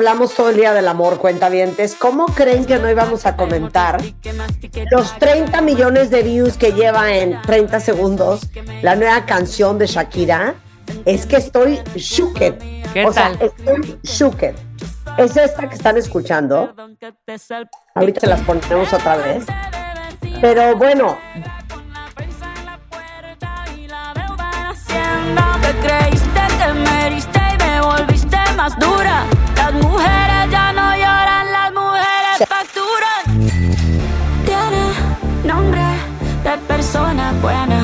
Hablamos todo el día del amor, cuentavientes, ¿cómo creen que no íbamos a comentar los 30 millones de views que lleva en 30 segundos la nueva canción de Shakira? Es que estoy shooked. ¿Qué o sea, tal? estoy shooked. Es esta que están escuchando. Ahorita se las ponemos otra vez. Pero bueno, Te creíste que me heriste y me volviste más dura. Las mujeres ya no lloran, las mujeres facturan. Tiene nombre de persona buena.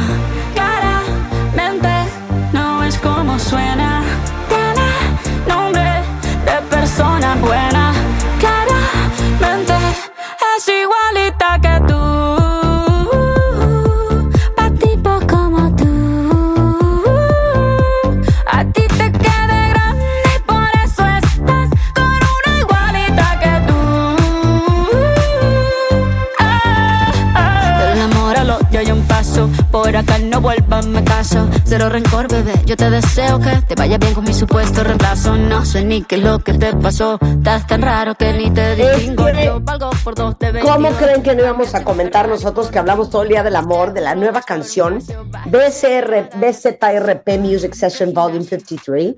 Por acá no vuelvas, me caso. Cero rencor, bebé. Yo te deseo que te vaya bien con mi supuesto reemplazo. No sé ni qué es lo que te pasó. Estás tan raro que ni te distingo. que- Yo valgo por dos de ¿Cómo 22. creen que no íbamos a comentar nosotros que hablamos todo el día del amor, de la nueva canción BCR, BZRP Music Session Volume 53?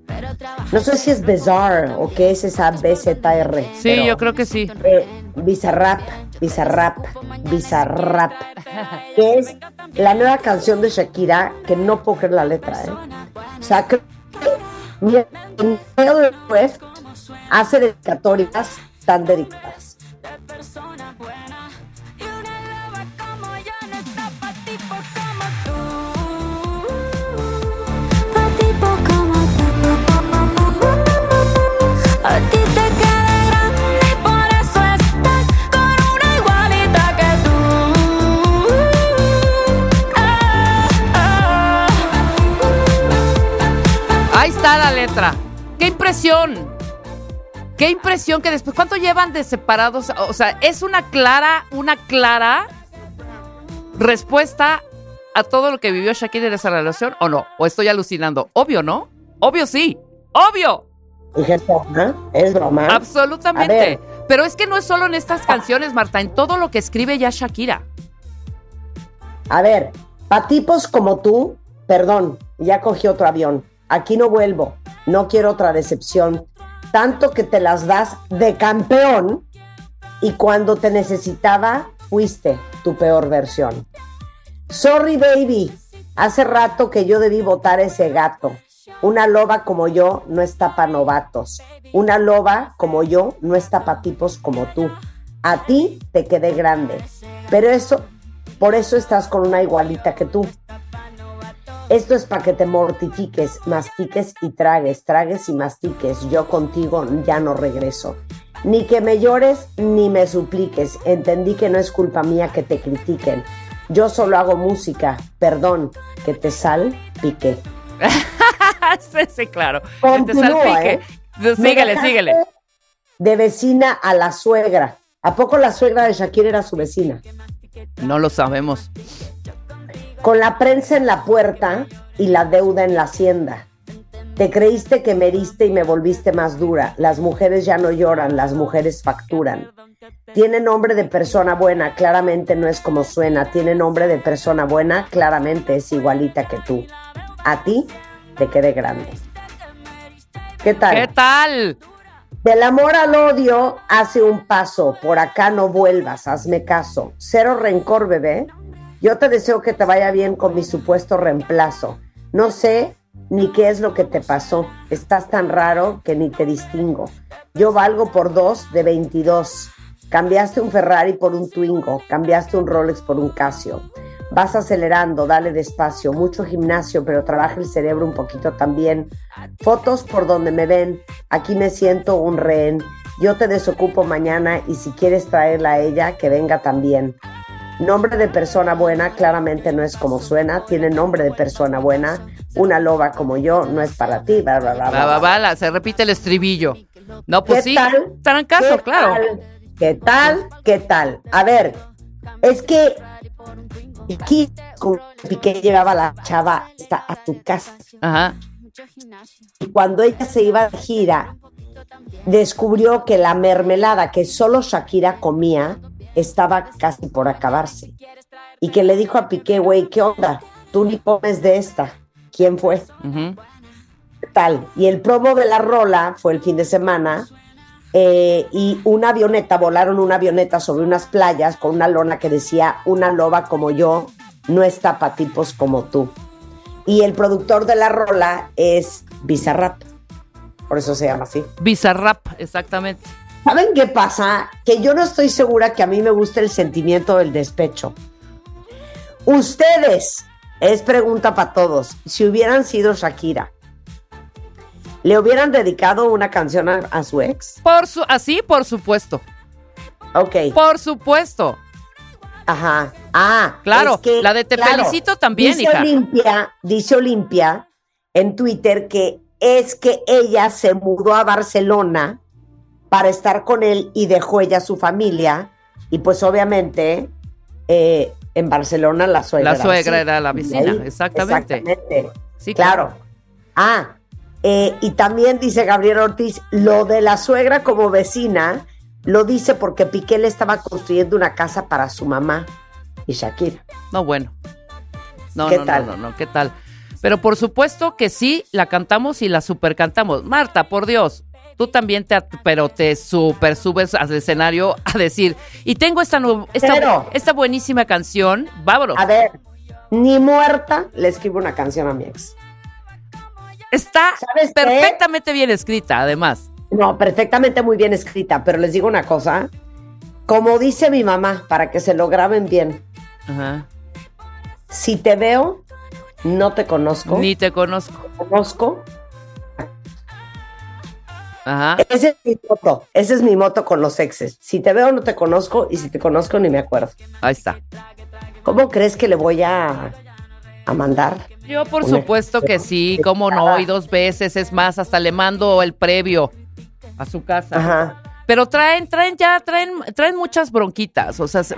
No sé si es Bizarre o qué es esa BZR. Sí, pero, yo creo que sí. eh, Bizarrap, Bizarrap, Bizarrap, que es la nueva canción de Shakira que no puedo creer la letra, ¿eh? O sea, creo que Taylor Swift hace dedicatorias tan dedicadas. Está la letra. ¡Qué impresión! ¡Qué impresión que después! ¿Cuánto llevan de separados? O sea, es una clara, una clara respuesta a todo lo que vivió Shakira en esa relación, ¿o no? ¿O estoy alucinando? Obvio, ¿no? Obvio sí. ¡Obvio! Dije, broma, es broma. Absolutamente. Pero es que no es solo en estas canciones, Marta, en todo lo que escribe ya Shakira. A ver, pa' tipos como tú, perdón, ya cogí otro avión. Aquí no vuelvo. No quiero otra decepción. Tanto que te las das de campeón y cuando te necesitaba, fuiste tu peor versión. Sorry, baby. Hace rato que yo debí votar ese gato. Una loba como yo no está para novatos. Una loba como yo no está para tipos como tú. A ti te quedé grande. Pero eso, Por eso estás con una igualita que tú. Esto es para que te mortifiques, mastiques y tragues, tragues y mastiques. Yo contigo ya no regreso. Ni que me llores ni me supliques. Entendí que no es culpa mía que te critiquen. Yo solo hago música. Perdón, que te salpique. sí, sí, claro. Que te salpique. ¿eh? Síguele, síguele. De vecina a la suegra. ¿A poco la suegra de Shakira era su vecina? No lo sabemos. Con la prensa en la puerta y la deuda en la hacienda. Te creíste que me heriste y me volviste más dura. Las mujeres ya no lloran, las mujeres facturan. Tiene nombre de persona buena, claramente no es como suena. Tiene nombre de persona buena, claramente es igualita que tú. A ti te quedé grande. ¿Qué tal? ¿Qué tal? Del amor al odio hace un paso. Por acá no vuelvas, hazme caso. Cero rencor, bebé. Yo te deseo que te vaya bien con mi supuesto reemplazo. No sé ni qué es lo que te pasó. Estás tan raro que ni te distingo. Yo valgo por dos de 22. Cambiaste un Ferrari por un Twingo. Cambiaste un Rolex por un Casio. Vas acelerando, dale despacio. Mucho gimnasio, pero trabaja el cerebro un poquito también. Fotos por donde me ven. Aquí me siento un rehén. Yo te desocupo mañana y si quieres traerla a ella, que venga también. Nombre de persona buena claramente no es como suena, tiene nombre de persona buena. Una loba como yo no es para ti. Bla, bla, bla, bla, bla. va, la- se repite el estribillo. No, pues ¿Qué sí. tal? Trancazo, ¿Qué claro. tal? ¿Qué tal? ¿Qué tal? A ver, es que aquí Piqué llevaba a la chava hasta a tu casa. Ajá. Y cuando ella se iba de gira, descubrió que la mermelada que solo Shakira comía estaba casi por acabarse. Y que le dijo a Piqué, güey, ¿qué onda? Tú ni comes de esta. ¿Quién fue? tal. Y el promo de la rola fue el fin de semana. eh, y una avioneta, volaron una avioneta sobre unas playas con una lona que decía, una loba como yo no está para tipos como tú. Y el productor de la rola es Bizarrap. Por eso se llama así. Bizarrap, exactamente. ¿Saben qué pasa? Que yo no estoy segura que a mí me guste el sentimiento del despecho. Ustedes, es pregunta para todos, si hubieran sido Shakira, ¿le hubieran dedicado una canción a, a su ex? Por su, así, por supuesto. Ok, Por supuesto. ajá. Ah, Claro, es que, la de Te felicito también, dice hija. Olimpia, dice Olimpia en Twitter que es que ella se mudó a Barcelona para estar con él y dejó ella su familia y pues obviamente eh, en Barcelona la suegra La era suegra era la vecina, ahí- exactamente. exactamente. Sí, Claro. Ah, eh, y también dice Gabriel Ortiz, lo de la suegra como vecina, lo dice porque Piqué le estaba construyendo una casa para su mamá y Shakira. No, bueno. No, ¿Qué no, tal? no, no, no, ¿qué tal? Pero por supuesto que sí, la cantamos y la super cantamos. Marta, por Dios, tú también te, pero te super subes al escenario a decir, y tengo esta, esta, Pero- esta buenísima canción, vámonos. A ver, ni muerta le escribo una canción a mi ex. Está perfectamente bien escrita, además. No, perfectamente muy bien escrita, pero les digo una cosa. Como dice mi mamá, para que se lo graben bien, Ajá. si te veo, no te conozco. Ni te conozco. conozco. Ajá. Ese es mi moto. Ese es mi moto con los exes. Si te veo, no te conozco. Y si te conozco, ni me acuerdo. Ahí está. ¿Cómo crees que le voy a, a mandar? Yo por Una- supuesto que sí, cómo no, y dos veces, es más, hasta le mando el previo a su casa. Ajá. Pero traen, traen ya, traen, traen muchas bronquitas, o sea, se-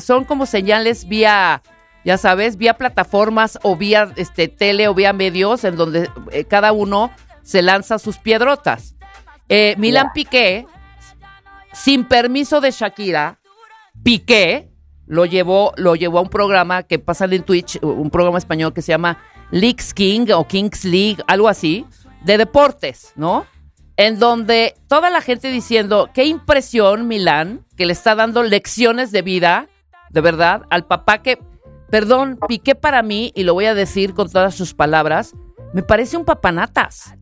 son como señales vía, ya sabes, vía plataformas o vía este tele o vía medios en donde eh, cada uno se lanza sus piedrotas. Eh, Milan Ya. Piqué, sin permiso de Shakira, Piqué lo llevó, lo llevó a un programa que pasa en Twitch, un programa español que se llama Leagues King o Kings League, algo así, de deportes, ¿no? En donde toda la gente diciendo, qué impresión Milán, que le está dando lecciones de vida, de verdad, al papá que, perdón, Piqué para mí, y lo voy a decir con todas sus palabras, me parece un papanatas.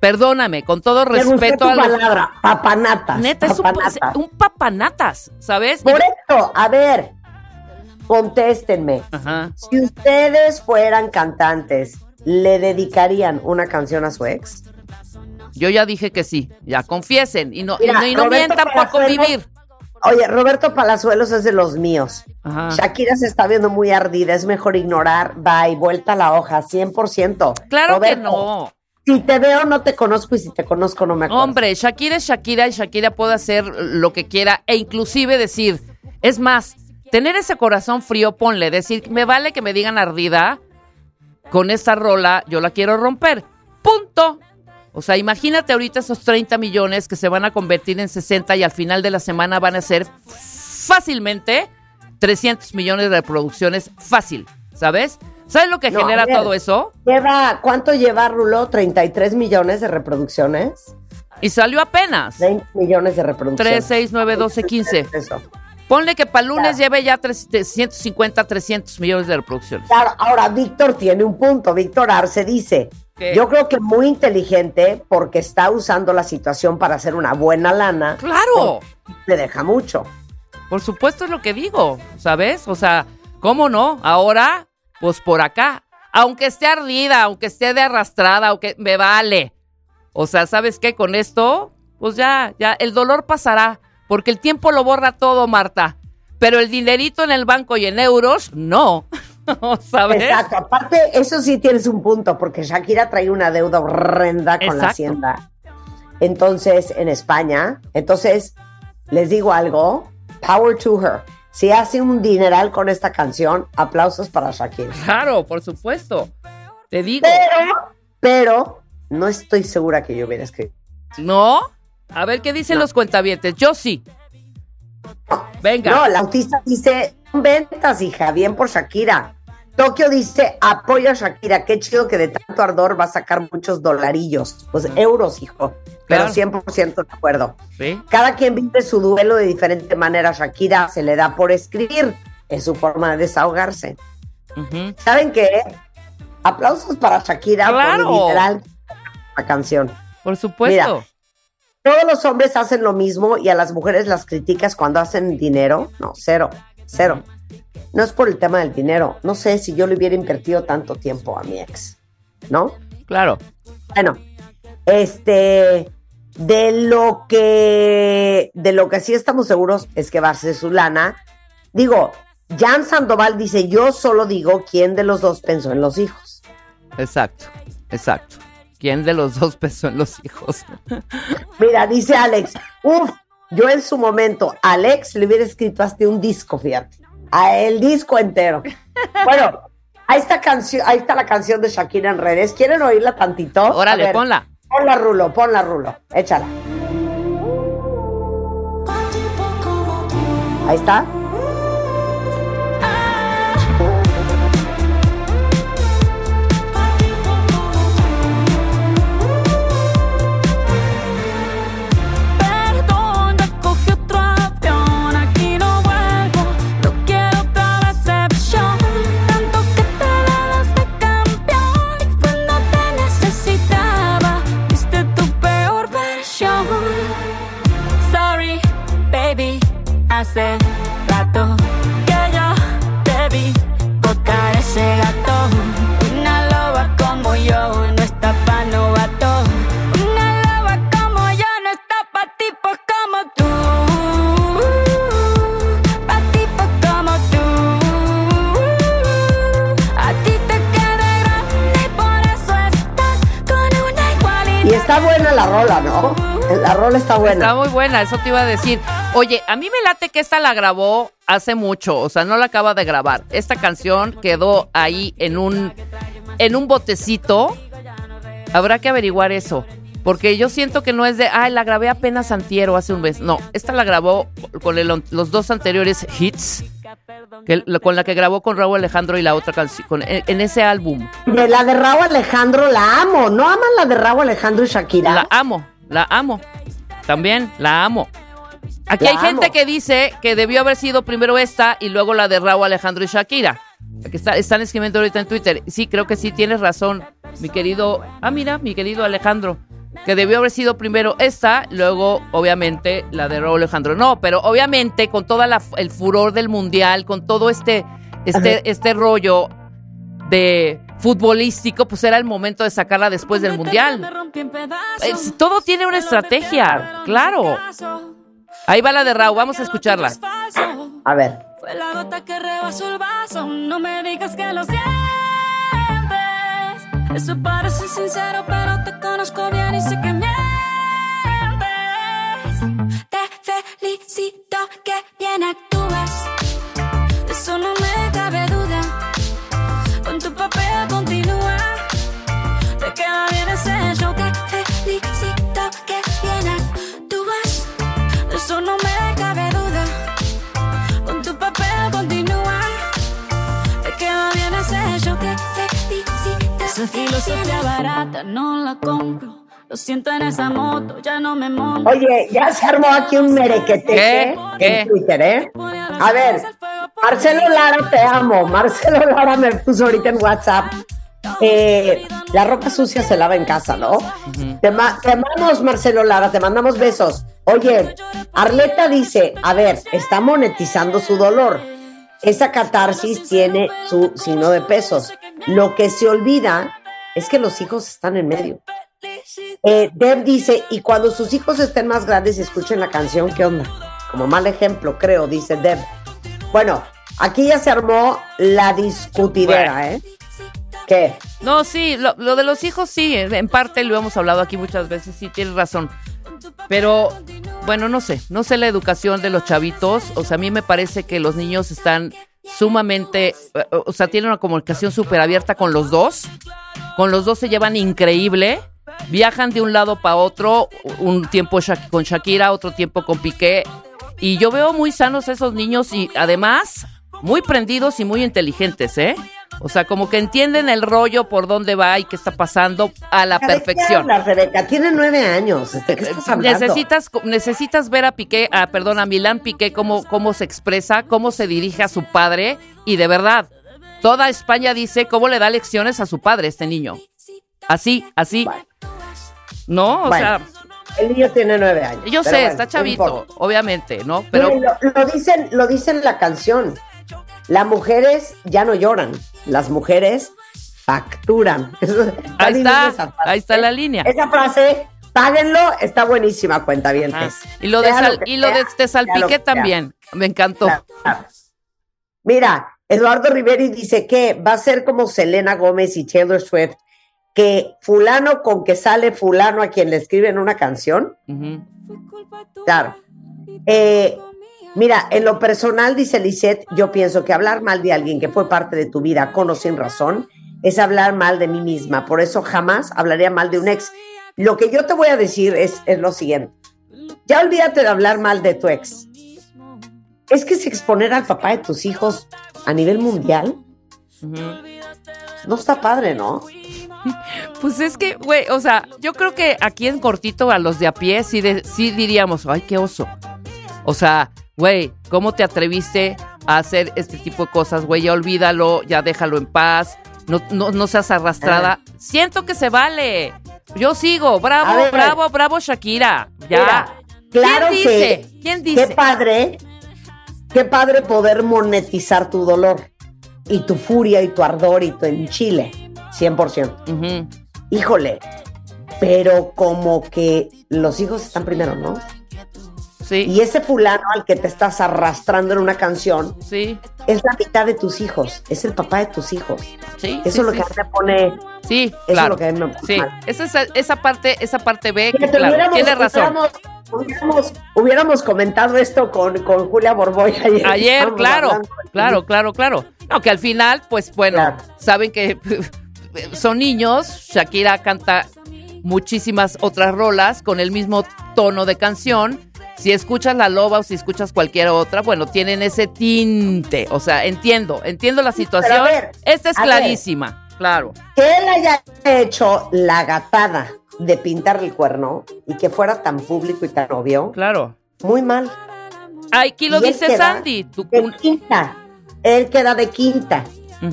Perdóname, con todo respeto tu a los... palabra, papanatas. Neta, es un, papanatas. un papanatas, ¿sabes? Por eso, a ver, contéstenme. Ajá. Si ustedes fueran cantantes, ¿le dedicarían una canción a su ex? Yo ya dije que sí. Ya confiesen. Y no, y Mira, no, y no mientan por convivir. Oye, Roberto Palazuelos es de los míos. Ajá. Shakira se está viendo muy ardida, es mejor ignorar, bye, vuelta a la hoja, 100%. Claro Roberto, que no. Si te veo, no te conozco y si te conozco, no me acuerdo. Hombre, Shakira es Shakira y Shakira puede hacer lo que quiera e inclusive decir, es más, tener ese corazón frío, ponle, decir, me vale que me digan ardida, con esta rola yo la quiero romper. Punto. O sea, imagínate ahorita esos 30 millones que se van a convertir en 60 y al final de la semana van a ser fácilmente 300 millones de reproducciones, fácil, ¿sabes? ¿Sabes lo que No, genera ver. todo eso? Lleva, ¿Cuánto lleva Rulo? ¿33 millones de reproducciones? Y salió apenas. 20 millones de reproducciones. 3, 6, 9, 12, 15. Eso. Ponle que para lunes Claro. lleve ya 350, 300 millones de reproducciones. Claro, ahora Víctor tiene un punto. Víctor Arce dice, ¿Qué? yo creo que muy inteligente porque está usando la situación para hacer una buena lana. ¡Claro! Le deja mucho. Por supuesto es lo que digo, ¿sabes? O sea, ¿cómo no? Ahora, pues por acá. Aunque esté ardida, aunque esté de arrastrada, aunque me vale. O sea, ¿sabes qué? Con esto, pues ya, ya, el dolor pasará. Porque el tiempo lo borra todo, Marta. Pero el dinerito en el banco y en euros, no. ¿Sabes? Exacto. Aparte, eso sí tienes un punto, porque Shakira trae una deuda horrenda con la. Hacienda. Entonces, en España. Entonces, les digo algo. Power to her. Si hace un dineral con esta canción, aplausos para Shakira. Claro, por supuesto. Te digo. Pero, pero, no estoy segura que yo hubiera escrito. ¿No? A ver qué dicen No. los cuentavientes. Yo sí. Venga. No, la autista dice, ventas, hija, bien por Shakira. Tokio dice, apoyo a Shakira, qué chido que de tanto ardor va a sacar muchos dolarillos. Pues euros, hijo. Pero Claro. 100% de acuerdo. ¿Sí? Cada quien vive su duelo de diferente manera. Shakira se le da por escribir. Es su forma de desahogarse. ¿Saben qué? Aplausos para Shakira Claro. por literal la canción. Por supuesto. Todos los hombres hacen lo mismo y a las mujeres las criticas cuando hacen dinero. No, cero, cero. No es por el tema del dinero. No sé si yo le hubiera invertido tanto tiempo a mi ex, ¿no? Claro. Bueno, este, de lo que, de lo que sí estamos seguros es que va a ser su lana. Digo, Jan Sandoval dice, yo solo digo quién de los dos pensó en los hijos. Exacto. Exacto. ¿Quién de los dos pensó en los hijos? Mira, dice Alex, uff, yo en su momento, Alex le hubiera escrito hasta un disco, fíjate, a el disco entero. Bueno, ahí está, canción, ahí está la canción de Shakira en redes. ¿Quieren oírla tantito? Órale, ver, ponla. Ponla, Rulo, ponla, Rulo, échala. Ahí está. Está buena la rola, ¿no? La rola está buena. Está muy buena, eso te iba a decir. Oye, a mí me late que esta la grabó hace mucho, o sea, no la acaba de grabar. Esta canción quedó ahí en un en un botecito. Habrá que averiguar eso, porque yo siento que no es de, ay, la grabé apenas antiero hace un mes. No, esta la grabó con los dos anteriores hits, que, con la que grabó con Raúl Alejandro y la otra canción, en, en ese álbum. De la de Raúl Alejandro la amo. ¿No aman la de Raúl Alejandro y Shakira? La amo, la amo. También la amo. Aquí La hay gente que dice que debió haber sido primero esta y luego la de Raúl Alejandro y Shakira. Aquí está, están escribiendo ahorita en Twitter. Sí, creo que sí, tienes razón, mi querido. Ah, mira, mi querido Alejandro. Que debió haber sido primero esta, luego obviamente la de Raúl Alejandro. No, pero obviamente con toda la el furor del mundial, con todo este este este rollo de futbolístico, pues era el momento de sacarla después del mundial. Es- todo tiene una estrategia, claro. Ahí va la de Raúl, vamos a escucharla. A ver. Fue la gota que rebasó el vaso. No me digas que lo sientes. Eso parece sincero, pero te conozco bien y sé que mientes. Te felicito que bien actúas. Eso no me cabe Esa filosofía barata no la compro. Lo siento en esa moto, ya no me monto. Oye, ya se armó aquí un merequeteque ¿Qué? ¿Qué? en Twitter, ¿eh? A ver, Marcelo Lara, te amo. Marcelo Lara me puso ahorita en WhatsApp. eh, la ropa sucia se lava en casa, ¿no? te, ma- te amamos, Marcelo Lara, te mandamos besos. Oye, Arleta dice, a ver, está monetizando su dolor. Esa catarsis tiene su signo de pesos. Lo que se olvida es que los hijos están en medio. Eh, Deb dice, y cuando sus hijos estén más grandes y escuchen la canción, ¿qué onda? Como mal ejemplo, creo, dice Deb. Bueno, aquí ya se armó la discutidera, ¿eh? ¿Qué? No, sí, lo, lo de los hijos sí, en parte lo hemos hablado aquí muchas veces, sí, tienes razón. Pero, bueno, no sé, no sé la educación de los chavitos, o sea, a mí me parece que los niños están sumamente, eh, o sea, tienen una comunicación súper abierta con los dos, con los dos se llevan increíble, viajan de un lado para otro, un tiempo con Shakira, otro tiempo con Piqué, y yo veo muy sanos esos niños y además muy prendidos y muy inteligentes, ¿eh? O sea, como que entienden el rollo por dónde va y qué está pasando a la ¿De qué perfección. hablas, Rebeca? Tiene nueve años. ¿De qué estás hablando? Necesitas, necesitas ver a Piqué, a, perdón, a Milán Piqué cómo, cómo se expresa, cómo se dirige a su padre y de verdad, toda España dice cómo le da lecciones a su padre este niño. Así, así. Bueno. No, o Bueno, sea, el niño tiene nueve años. yo sé, bueno, está chavito, obviamente, ¿no? Pero Miren, lo, lo dicen, lo dice en la canción. Las mujeres ya no lloran, las mujeres facturan. Ahí está, ahí está la línea. Esa frase, páguenlo, está buenísima, cuenta bien. Y lo de, sal- lo y lo de, sea, de sea lo salpiqué que sea. también, me encantó. Mira, Eduardo Riveri dice que va a ser como Selena Gómez y Taylor Swift, que fulano con que sale fulano a quien le escriben una canción. Ujú. Claro. Eh, mira, en lo personal, dice Lisette, yo pienso que hablar mal de alguien que fue parte de tu vida con o sin razón es hablar mal de mí misma. Por eso jamás hablaría mal de un ex. Lo que yo te voy a decir es, lo siguiente. Ya olvídate de hablar mal de tu ex. Es que es exponer al papá de tus hijos a nivel mundial. No está padre, ¿no? Pues es que, güey, o sea, yo creo que aquí en cortito a los de a pie sí, sí diríamos, ay, qué oso. O sea, güey, ¿cómo te atreviste a hacer este tipo de cosas, güey? Ya olvídalo, ya déjalo en paz, no, no, no seas arrastrada. Siento que se vale. Yo sigo, bravo, ver. bravo, bravo, Shakira. Ya. Mira, claro ¿Quién que- dice? ¿Quién dice? Qué padre, qué padre poder monetizar tu dolor y tu furia y tu ardor y tu enchile, 100%. Ujú. Híjole, pero como que los hijos están primero, ¿no? Sí, Y ese fulano al que te estás arrastrando en una canción sí, es la mitad de tus hijos, es el papá de tus hijos. sí. Eso es lo que a mí me pone... Sí, Eso es claro. lo que a mí me pone Sí, mal. esa, esa, esa parte, esa parte B, que claro, tiene razón. Hubiéramos, hubiéramos- hubiéramos comentado esto con, con Julia Borboy ayer. Ayer, claro, hablando claro, claro, claro. No, que al final, pues bueno, Claro. saben que son niños, Shakira canta muchísimas otras rolas con el mismo tono de canción. Si escuchas La Loba o si escuchas cualquier otra, bueno, tienen ese tinte. O sea, entiendo, entiendo la situación. ver, Esta es ver. clarísima, claro. que él haya hecho la gatada de pintar el cuerno y que fuera tan público y tan obvio, Claro. muy mal. Ay, aquí lo Y dice Sandy. tu- De quinta. Él queda de quinta.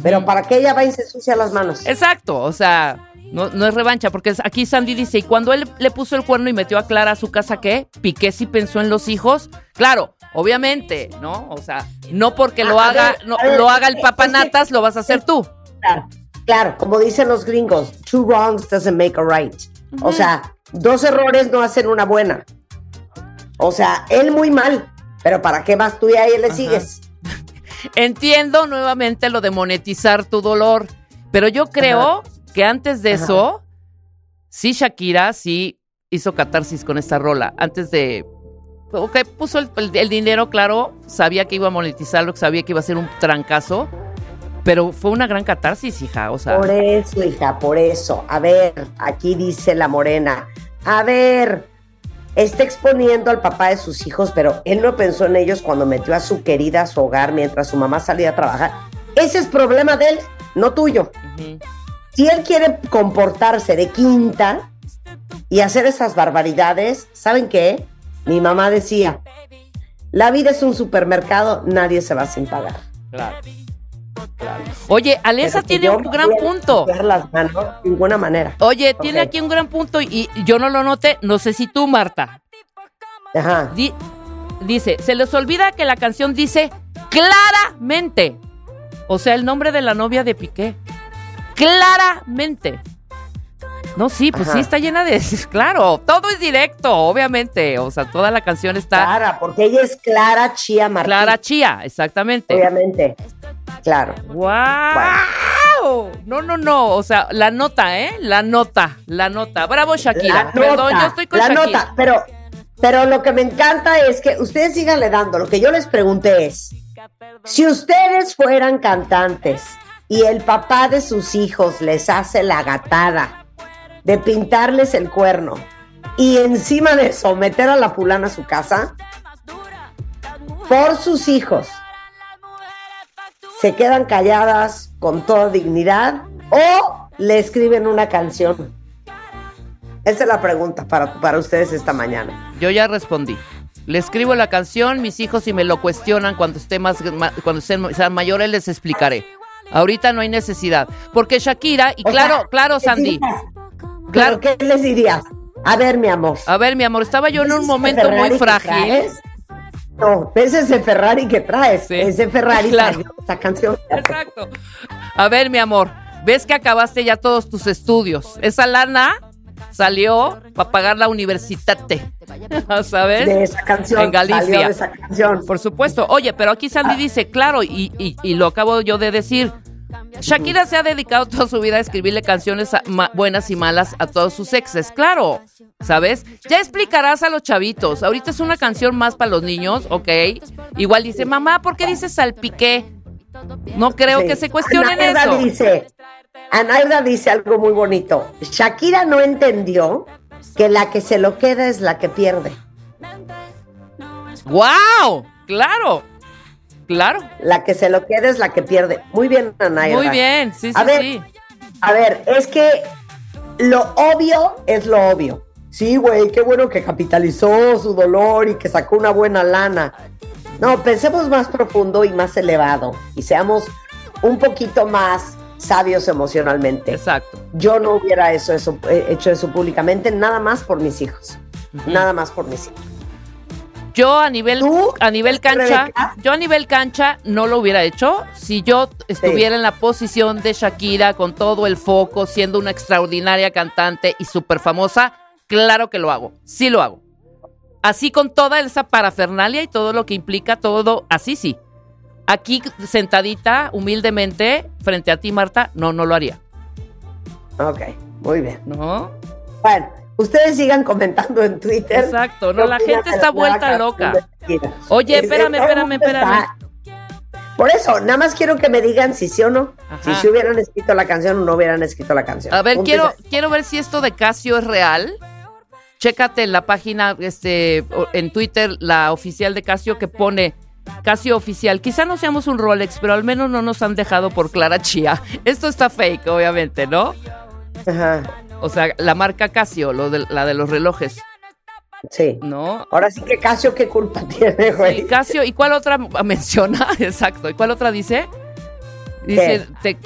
Pero para que ella va y se ensucia las manos. Exacto, o sea, No, no es revancha, porque aquí Sandy dice, y cuando él le puso el cuerno y metió a Clara a su casa, ¿qué? ¿Piqué sí pensó en los hijos? Claro, obviamente, ¿no? O sea, no porque lo A haga, ver, no, ver, lo haga el papanatas, lo vas a hacer tú. Claro, claro, como dicen los gringos, two wrongs doesn't make a right. O sea, dos errores no hacen una buena. O sea, él muy mal, pero ¿para qué vas tú y a él le sigues? Entiendo nuevamente lo de monetizar tu dolor, pero yo creo que antes de Ajá. eso, sí Shakira sí hizo catarsis con esta rola. Antes de... Ok, puso el, el- el dinero, claro, sabía que iba a monetizarlo, sabía que iba a ser un trancazo, pero fue una gran catarsis, hija, o sea... Por eso, hija, por eso. A ver, aquí dice la morena. A ver, está exponiendo al papá de sus hijos, pero él no pensó en ellos cuando metió a su querida a su hogar mientras su mamá salía a trabajar. Ese es problema de él, no tuyo. Si él quiere comportarse de quinta y hacer esas barbaridades, ¿saben qué? Mi mamá decía, la vida es un supermercado, nadie se va sin pagar. Claro. Claro. Oye, Alesa tiene un gran punto. las manos de ninguna manera. Oye, tiene aquí un gran punto y, y yo no lo noté, no sé si tú, Marta. Ajá. Di- dice, se les olvida que la canción dice claramente, o sea, el nombre de la novia de Piqué. Claramente. No, sí, pues Ajá. sí está llena de... Claro, todo es directo, obviamente. O sea, toda la canción está Clara, porque ella es Clara Chía Martí. Clara Chía, exactamente. Obviamente. Claro. ¡Wow! No, no, no. O sea, la nota, ¿eh? La nota, la nota. Bravo, Shakira. La Perdón, nota, yo estoy con la Shakira. nota, pero, pero lo que me encanta es que ustedes síganle dando. Lo que yo les pregunté es, si ustedes fueran cantantes y el papá de sus hijos les hace la gatada de pintarles el cuerno y encima de eso meter a la fulana a su casa, por sus hijos, se quedan calladas con toda dignidad o le escriben una canción. Esa es la pregunta para, para ustedes esta mañana. Yo ya respondí. Le escribo la canción, mis hijos si me lo cuestionan cuando esté más cuando sean mayores les explicaré. Ahorita no hay necesidad, porque Shakira y O claro, sea, claro ¿qué Sandy. Claro. ¿Pero ¿Qué les dirías? A ver, mi amor. A ver, mi amor, estaba yo en ¿ves un momento Ferrari muy frágil. No, ¿ves ese Ferrari que traes? Sí. Ese Ferrari Claro. esa canción. Exacto. A ver, mi amor, ves que acabaste ya todos tus estudios. Esa lana salió para pagar la universitate. ¿Sabes? De esa canción. En Galicia. Salió de esa canción. Por supuesto. Oye, pero aquí Sandy dice, claro, y, y- y lo acabo yo de decir. Shakira se ha dedicado toda su vida a escribirle canciones a- buenas y malas a todos sus exes, claro, ¿sabes? Ya explicarás a los chavitos. Ahorita es una canción más para los niños, ¿ok? Igual dice, mamá, ¿por qué dices salpiqué? No creo Sí. que se cuestionen Anaida eso. dice, Anaida dice algo muy bonito. Shakira no entendió que la que se lo queda es la que pierde. ¡Wow! Claro, claro. La que se lo queda es la que pierde. Muy bien, Anaida. Muy bien, sí, sí, A ver, sí. A ver, es que lo obvio es lo obvio. Sí, güey, qué bueno que capitalizó su dolor y que sacó una buena lana. No, pensemos más profundo y más elevado y seamos un poquito más sabios emocionalmente. Exacto. Yo no hubiera eso, eso, eh, hecho eso públicamente, nada más por mis hijos. Nada más por mis hijos. Yo a nivel ¿Tú, a nivel cancha, Rebeca? yo a nivel cancha no lo hubiera hecho si yo estuviera en la posición de Shakira con todo el foco, siendo una extraordinaria cantante y súper famosa, claro que lo hago, sí lo hago. Así con toda esa parafernalia y todo lo que implica todo, así sí. Aquí sentadita, humildemente, frente a ti, Marta, no, no lo haría. Ok, muy bien. ¿No? Bueno, ustedes sigan comentando en Twitter. Exacto, no, la gente está vuelta loca. Oye, Es- espérame, espérame, espérame. Por eso, nada más quiero que me digan si sí o no. Ajá. Si se hubieran escrito la canción o no hubieran escrito la canción. A ver, quiero, quiero ver si esto de Casio es real. Chécate en la página, este, en Twitter, la oficial de Casio que pone Casio oficial. Quizá no seamos un Rolex, pero al menos no nos han dejado por Clara Chía. Esto está fake, obviamente, ¿no? Ajá, O sea, la marca Casio, lo de, la de los relojes, sí. ¿no? Ahora sí que Casio, ¿qué culpa tiene, güey? Casio, ¿y cuál otra menciona? Exacto. ¿Y cuál otra dice? Dice, te,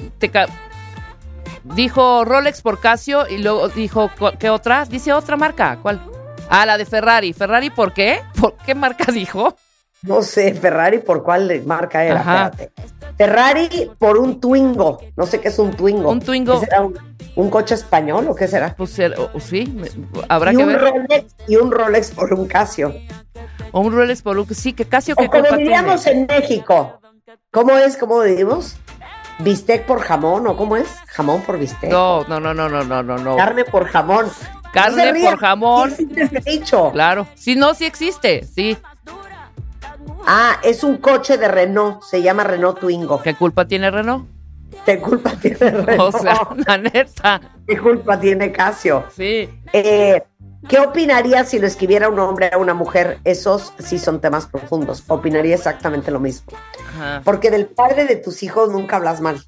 Dijo Rolex por Casio y luego dijo, ¿cu- ¿qué otra? Dice otra marca. ¿Cuál? Ah, la de Ferrari. ¿Ferrari por qué? ¿Por qué marca dijo? No sé, Ferrari por cuál marca era, Ajá. Ferrari por un Twingo. No sé qué es un Twingo. Un Twingo. ¿Qué será, un, un coche español o qué será? Pues eh, sí, me- habrá y que un ver. Rolex y un Rolex por un Casio. O un Rolex por un... Sí, que Casio O como diríamos en México. ¿Cómo es? ¿Cómo decimos? ¿Bistec por jamón o cómo es? ¿Jamón por bistec? No, no, no, no, no, no, no, no. Carne por jamón. Carne No por jamón. sí existe ese dicho. Claro. Sí, no, sí existe. Sí. Ah, es un coche de Renault. Se llama Renault Twingo. ¿Qué culpa tiene Renault? ¿Qué culpa tiene Renault? O sea, la neta. ¿Qué culpa tiene Casio? Sí. Eh, ¿Qué opinaría si lo escribiera un hombre a una mujer? Esos sí son temas profundos. Opinaría exactamente lo mismo. Ajá. Porque del padre de tus hijos nunca hablas mal.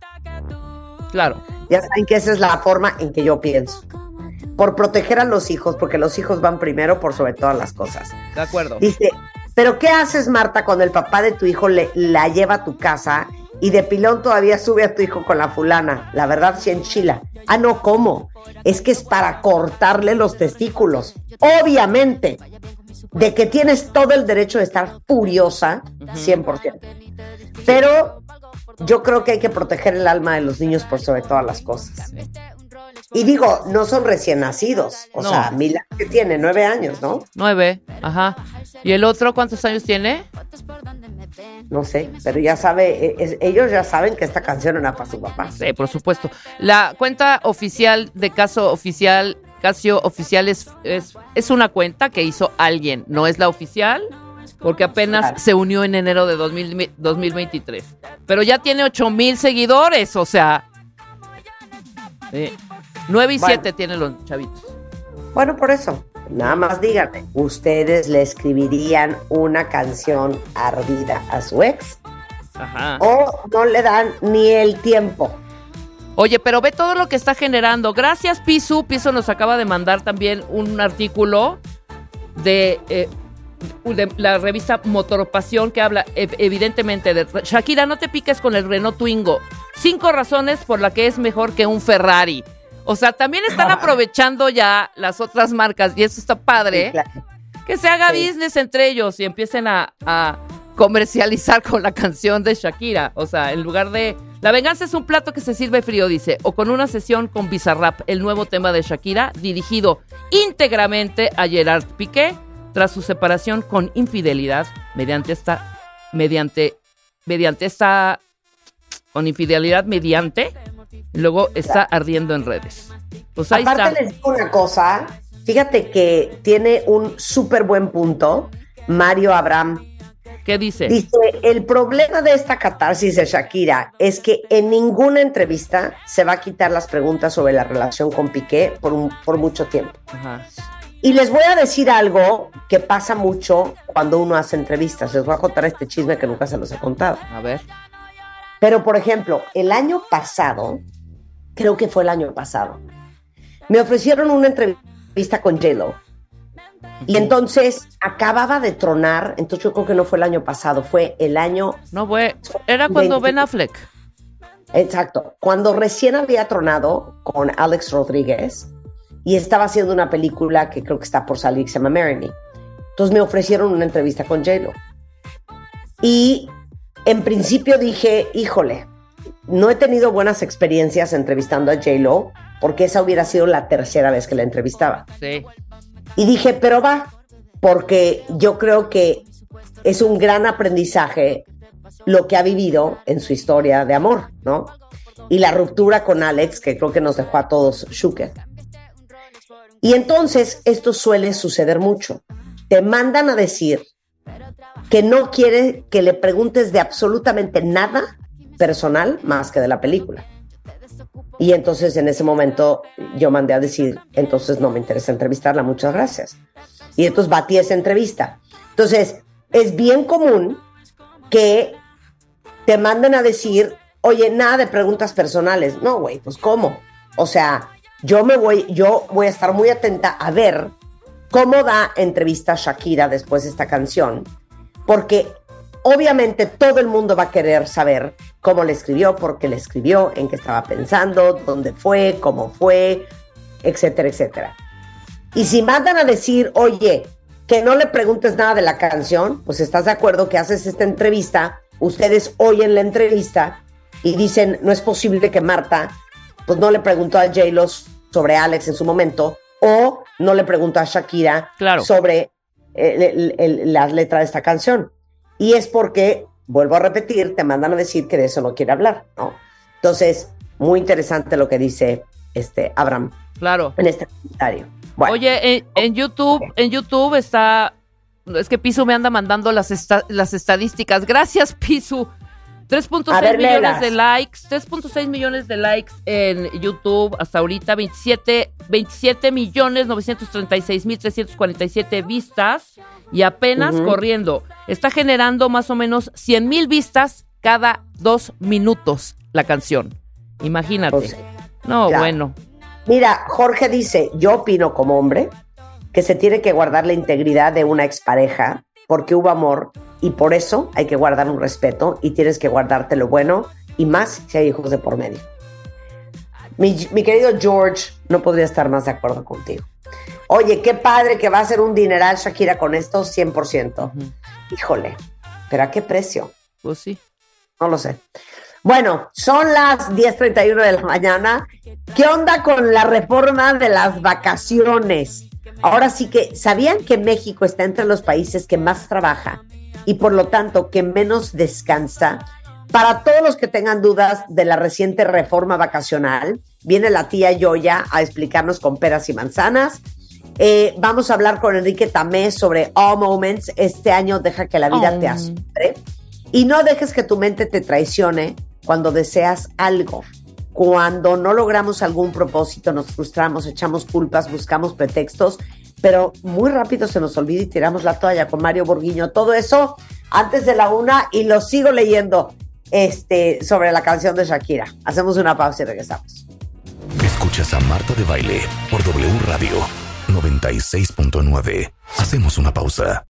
Claro. Ya saben que esa es la forma en que yo pienso. Por proteger a los hijos, porque los hijos van primero por sobre todas las cosas. De acuerdo. Dice, pero ¿qué haces, Marta, cuando el papá de tu hijo le, la lleva a tu casa y de pilón todavía sube a tu hijo con la fulana? La verdad, sí enchila. Ah, no, ¿cómo? Es que es para cortarle los testículos. Obviamente, de que tienes todo el derecho de estar furiosa, 100%. Pero yo creo que hay que proteger el alma de los niños por sobre todas las cosas. Y digo, no son recién nacidos. O No. sea, Mila que tiene nueve años, ¿no? Nueve. Ajá. ¿Y el otro cuántos años tiene? No sé, pero ya sabe, eh, es- ellos ya saben que esta canción era para su papá. Sí, por supuesto. La cuenta oficial de caso oficial, Casio oficial es, es, es una cuenta que hizo alguien, no es la oficial, porque apenas Claro. se unió en enero de 2000 2023. Pero ya tiene 8 mil seguidores, o sea. Sí. 9 y Bueno. 7 tienen los chavitos. Bueno, por eso, nada más díganme, ¿ustedes le escribirían una canción ardida a su ex? Ajá. ¿O no le dan ni el tiempo? Oye, pero ve todo lo que está generando. Gracias, Pisu. Pisu nos acaba de mandar también un artículo de, eh, de la revista Motoropasión que habla ev- evidentemente de Shakira, no te piques con el Renault Twingo. Cinco razones por las que es mejor que un Ferrari. O sea, también están aprovechando ya las otras marcas y eso está padre. Sí, claro. Que se haga Sí. business entre ellos y empiecen a, a comercializar con la canción de Shakira. O sea, en lugar de. La venganza es un plato que se sirve frío, dice. O con una sesión con Bizarrap, el nuevo tema de Shakira, dirigido íntegramente a Gerard Piqué tras su separación con infidelidad mediante esta. Mediante. Mediante esta. Con infidelidad mediante. Luego está ardiendo en redes. Pues ahí Aparte está. les digo una cosa, fíjate que tiene un súper buen punto Mario Abraham. ¿Qué dice? Dice, el problema de esta catarsis de Shakira es que en ninguna entrevista se va a quitar las preguntas sobre la relación con Piqué por, un- por mucho tiempo. Ajá. Y les voy a decir algo que pasa mucho cuando uno hace entrevistas. Les voy a contar este chisme que nunca se los he contado. A ver. Pero, por ejemplo, el año pasado, creo que fue el año pasado, me ofrecieron una entrevista con J-Lo. Y entonces acababa de tronar, entonces yo creo que no fue el año pasado, fue el año No, fue. Era cuando 20. Ben Affleck. Exacto. Cuando recién había tronado con Alex Rodríguez y estaba haciendo una película que creo que está por salir, que se llama Marry Me. Entonces me ofrecieron una entrevista con J-Lo. Y en principio dije, híjole, no he tenido buenas experiencias entrevistando a J-Lo porque esa hubiera sido la tercera vez que la entrevistaba. Sí. Y dije, pero va, porque yo creo que es un gran aprendizaje lo que ha vivido en su historia de amor, ¿no? Y la ruptura con Alex, que creo que nos dejó a todos shooked. Y entonces esto suele suceder mucho. Te mandan a decir que no quiere que le preguntes de absolutamente nada personal más que de la película. Y entonces en ese momento yo mandé a decir, entonces no me interesa entrevistarla, muchas gracias. Y entonces batí esa entrevista. Entonces, es bien común que te manden a decir, oye, nada de preguntas personales. No, güey, pues ¿cómo? O sea, yo me voy, yo voy a estar muy atenta a ver cómo da entrevista Shakira después de esta canción, porque obviamente todo el mundo va a querer saber cómo le escribió, por qué le escribió, en qué estaba pensando, dónde fue, cómo fue, etcétera, etcétera. Y si mandan a decir, oye, que no le preguntes nada de la canción, pues estás de acuerdo que haces esta entrevista, ustedes oyen la entrevista y dicen, no es posible que Marta, pues no le preguntó a J-Lo sobre Alex en su momento, o no le preguntó a Shakira Claro. sobre el- el- la letra de esta canción. Y es porque, vuelvo a repetir, te mandan a decir que de eso no quiere hablar, ¿no? Entonces, muy interesante lo que dice este Abraham Claro. en este comentario. Bueno, Oye, en, en YouTube, en YouTube está. Es que Pisu me anda mandando las, esta- las estadísticas. Gracias, Pisu. 3.6 A ver, millones de likes, 3.6 millones de likes en YouTube hasta ahorita, 27, 27 millones 936 mil 347 vistas y apenas corriendo. Está generando más o menos 100 mil vistas cada dos minutos la canción. Imagínate. Pues, no, bueno. Mira, Jorge dice, yo opino como hombre que se tiene que guardar la integridad de una expareja porque hubo amor y por eso hay que guardar un respeto y tienes que guardarte lo bueno y más si hay hijos de por medio. Mi, mi querido George, no podría estar más de acuerdo contigo. Oye, qué padre que va a ser un dineral Shakira con esto, 100%. Ujú. Híjole, pero ¿a qué precio? Pues sí. No lo sé. Bueno, son las 10.31 de la mañana. ¿Qué onda con la reforma de las vacaciones? Ahora sí que, ¿sabían que México está entre los países que más trabaja y por lo tanto que menos descansa? Para todos los que tengan dudas de la reciente reforma vacacional, viene la tía Yoya a explicarnos con peras y manzanas. Eh, vamos a hablar con Enrique Tamés sobre All Moments. Este año deja que la vida Oh. te asombre. Y no dejes que tu mente te traicione cuando deseas algo. Cuando no logramos algún propósito, nos frustramos, echamos culpas, buscamos pretextos, pero muy rápido se nos olvida y tiramos la toalla con Mario Borguiño. Todo eso antes de la una y lo sigo leyendo este, sobre la canción de Shakira. Hacemos una pausa y regresamos. Escuchas a Marta de Baile por W Radio 96.9. Hacemos una pausa.